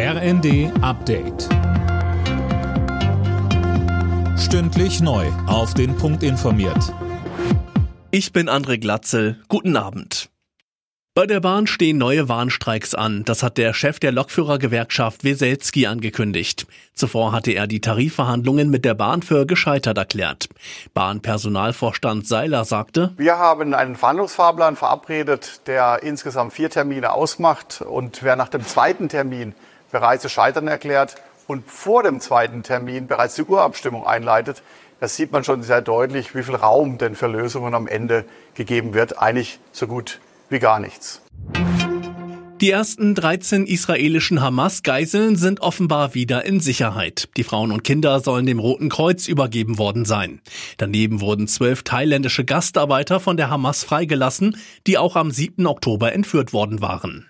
RND Update. Stündlich neu. Auf den Punkt informiert. Ich bin André Glatzel. Guten Abend. Bei der Bahn stehen neue Warnstreiks an. Das hat der Chef der Lokführergewerkschaft Weselski angekündigt. Zuvor hatte er die Tarifverhandlungen mit der Bahn für gescheitert erklärt. Bahnpersonalvorstand Seiler sagte, Wir haben einen Verhandlungsfahrplan verabredet, der insgesamt vier Termine ausmacht. Und wer nach dem zweiten Termin bereits zu scheitern erklärt und vor dem zweiten Termin bereits die Urabstimmung einleitet, da sieht man schon sehr deutlich, wie viel Raum denn für Lösungen am Ende gegeben wird. Eigentlich so gut wie gar nichts. Die ersten 13 israelischen Hamas-Geiseln sind offenbar wieder in Sicherheit. Die Frauen und Kinder sollen dem Roten Kreuz übergeben worden sein. Daneben wurden zwölf thailändische Gastarbeiter von der Hamas freigelassen, die auch am 7. Oktober entführt worden waren.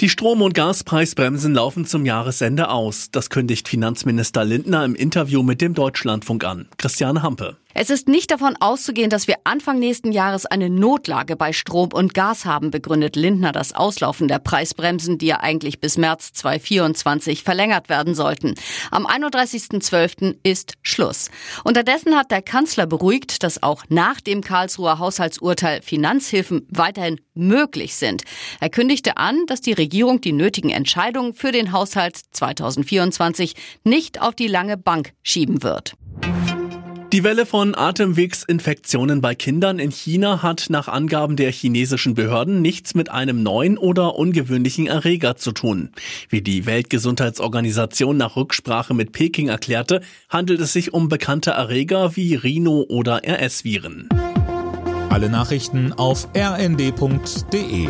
Die Strom- und Gaspreisbremsen laufen zum Jahresende aus. Das kündigt Finanzminister Lindner im Interview mit dem Deutschlandfunk an. Christiane Hampe. Es ist nicht davon auszugehen, dass wir Anfang nächsten Jahres eine Notlage bei Strom und Gas haben, begründet Lindner das Auslaufen der Preisbremsen, die ja eigentlich bis März 2024 verlängert werden sollten. Am 31.12. ist Schluss. Unterdessen hat der Kanzler beruhigt, dass auch nach dem Karlsruher Haushaltsurteil Finanzhilfen weiterhin möglich sind. Er kündigte an, dass die Regierung die nötigen Entscheidungen für den Haushalt 2024 nicht auf die lange Bank schieben wird. Die Welle von Atemwegsinfektionen bei Kindern in China hat nach Angaben der chinesischen Behörden nichts mit einem neuen oder ungewöhnlichen Erreger zu tun. Wie die Weltgesundheitsorganisation nach Rücksprache mit Peking erklärte, handelt es sich um bekannte Erreger wie Rhino- oder RS-Viren. Alle Nachrichten auf rnd.de